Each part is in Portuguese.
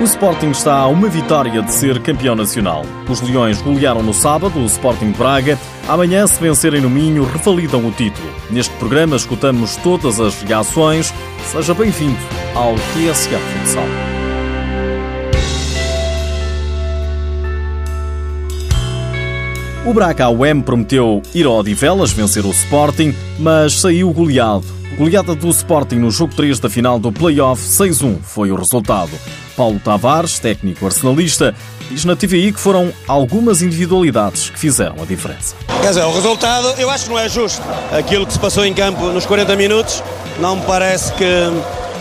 O Sporting está a uma vitória de ser campeão nacional. Os Leões golearam no sábado o Sporting Braga. Amanhã, se vencerem no Minho, revalidam o título. Neste programa escutamos todas as reações. Seja bem-vindo ao TSF Futsal. O Braga UEM prometeu ir ao Odivelas vencer o Sporting, mas saiu goleado. Goleada do Sporting no jogo 3 da final do Playoff 6-1 foi o resultado. Paulo Tavares, técnico arsenalista, diz na TVI que foram algumas individualidades que fizeram a diferença. Quer dizer, o resultado eu acho que não é justo. Aquilo que se passou em campo nos 40 minutos, não me parece que,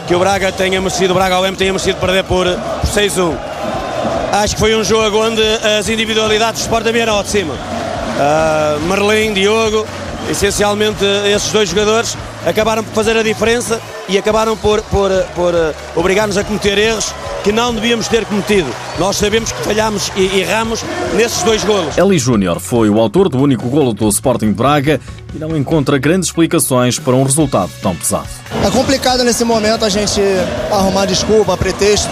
que o Braga tenha merecido, o Braga UEM tenha merecido perder por, por 6-1. Acho que foi um jogo onde as individualidades do Sporting vieram ao de cima. Uh, Merlin, Diogo, essencialmente esses dois jogadores acabaram por fazer a diferença e acabaram por, por, por uh, obrigar-nos a cometer erros que não devíamos ter cometido. Nós sabemos que falhámos e erramos nesses dois golos. Eli Júnior foi o autor do único golo do Sporting de Braga e não encontra grandes explicações para um resultado tão pesado. É complicado nesse momento a gente arrumar desculpa, pretexto,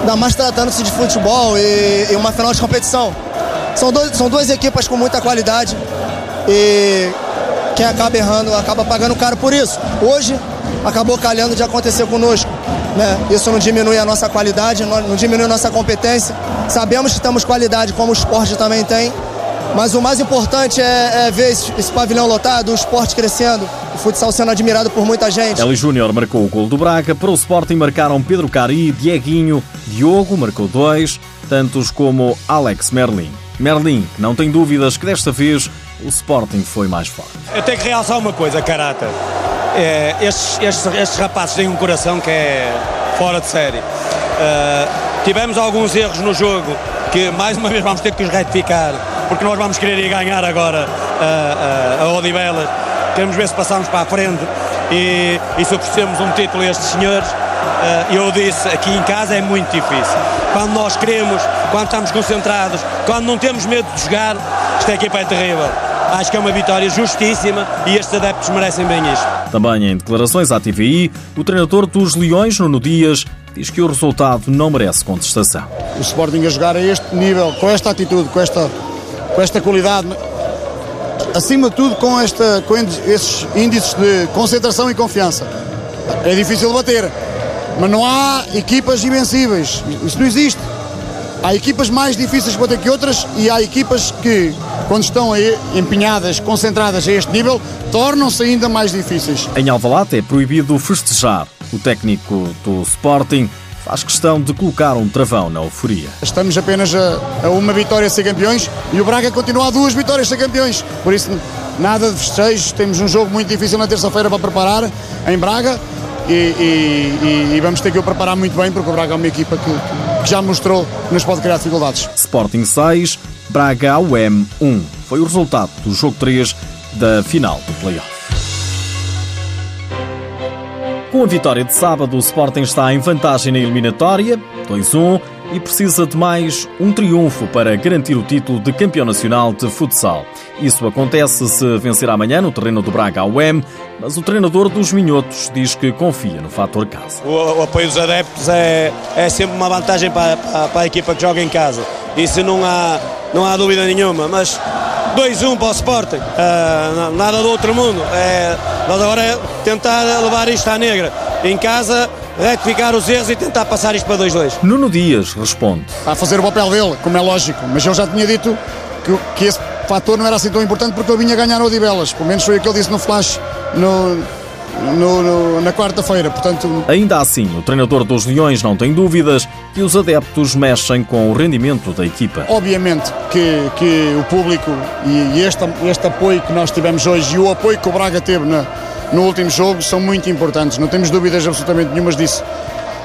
ainda mais tratando-se de futebol e, e uma final de competição. São, dois, são duas equipas com muita qualidade e quem acaba errando acaba pagando caro por isso. Hoje acabou calhando de acontecer conosco. Né? Isso não diminui a nossa qualidade, não diminui a nossa competência. Sabemos que temos qualidade, como o esporte também tem, mas o mais importante é, é ver esse, esse, pavilhão lotado, o esporte crescendo, o futsal sendo admirado por muita gente. Eli Júnior marcou o gol do Braga. Para o Sporting marcaram Pedro Cari, Dieguinho, Diogo marcou dois, tantos como Alex Merlin. Merlin, não tem dúvidas que desta vez o Sporting foi mais forte. Eu tenho que realçar uma coisa, Carata. É, estes, estes, estes, rapazes têm um coração que é fora de série. Uh, tivemos alguns erros no jogo que mais uma vez vamos ter que os retificar, porque nós vamos querer ir ganhar agora uh, uh, a Odivelas. Queremos ver se passamos para a frente e, e se oferecemos um título a estes senhores. Eu disse, aqui em casa é muito difícil. Quando nós queremos, quando estamos concentrados, quando não temos medo de jogar, esta equipa é terrível. Acho que é uma vitória justíssima e estes adeptos merecem bem isto. Também em declarações à TVI, o treinador dos Leões, Nuno Dias, diz que o resultado não merece contestação. O Sporting a jogar a este nível, com esta atitude, com esta, com esta qualidade, acima de tudo com, esta, com esses índices de concentração e confiança. É difícil de bater, mas não há equipas invencíveis. Isso não existe. Há equipas mais difíceis de bater que outras e há equipas que, quando estão aí, empenhadas, concentradas a este nível, tornam-se ainda mais difíceis. Em Alvalade é proibido festejar. O técnico do Sporting faz questão de colocar um travão na euforia. Estamos apenas a, a uma vitória a ser campeões e o Braga continua a duas vitórias a ser campeões. Por isso, nada de festejos. Temos um jogo muito difícil na terça-feira para preparar em Braga e, e, e, vamos ter que o preparar muito bem porque o Braga é uma equipa que, que já mostrou que nos pode criar dificuldades. Sporting 6, Braga UM 1. Foi o resultado do jogo 3 da final do playoff. Com a vitória de sábado, o Sporting está em vantagem na eliminatória, 2-1, e precisa de mais um triunfo para garantir o título de campeão nacional de futsal. Isso acontece se vencer amanhã no terreno do Braga UEM, mas o treinador dos Minhotos diz que confia no fator casa. O, o apoio dos adeptos é, é sempre uma vantagem para, para, para, a equipa que joga em casa. Isso não há, não há dúvida nenhuma, mas 2-1 para o Sporting, uh, nada do outro mundo. É, nós agora é tentar levar isto à negra. Em casa, retificar os erros e tentar passar isto para 2-2. Nuno Dias responde. Está a fazer o papel dele, como é lógico, mas eu já tinha dito que, que esse fator não era assim tão importante porque ele vinha ganhar o Odivelas. Pelo menos foi o que ele disse no flash no, no, no, na quarta-feira. Portanto... Ainda assim, o treinador dos Leões não tem dúvidas que os adeptos mexem com o rendimento da equipa. Obviamente que, que o público e este, este apoio que nós tivemos hoje e o apoio que o Braga teve na, no último jogo são muito importantes. Não temos dúvidas absolutamente nenhumas disso.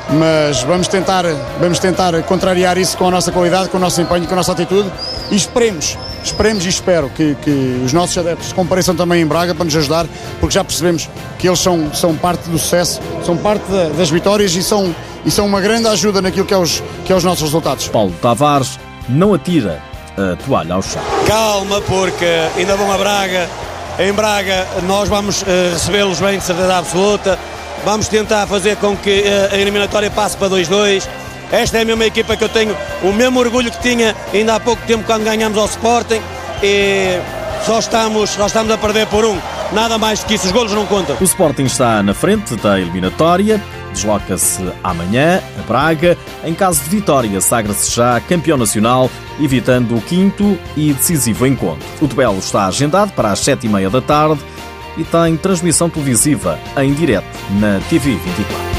Mas vamos tentar, vamos tentar contrariar isso com a nossa qualidade, com o nosso empenho, com a nossa atitude e esperemos Esperemos e espero que, que os nossos adeptos compareçam também em Braga para nos ajudar, porque já percebemos que eles são, são parte do sucesso, são parte da, das vitórias e são, e são uma grande ajuda naquilo que é, os, que é os nossos resultados. Paulo Tavares não atira a toalha ao chão. Calma, porque ainda vão a Braga. Em Braga nós vamos uh, recebê-los bem de certeza absoluta. Vamos tentar fazer com que uh, a eliminatória passe para 2-2 esta é a mesma equipa que eu tenho, o mesmo orgulho que tinha ainda há pouco tempo quando ganhamos ao Sporting e só estamos, só estamos a perder por um. Nada mais do que isso, os golos não contam. O Sporting está na frente da eliminatória, desloca-se amanhã a Braga. Em caso de vitória, sagra-se já campeão nacional, evitando o quinto e decisivo encontro. O duelo está agendado para as sete e meia da tarde e tem transmissão televisiva em direto na TV 24.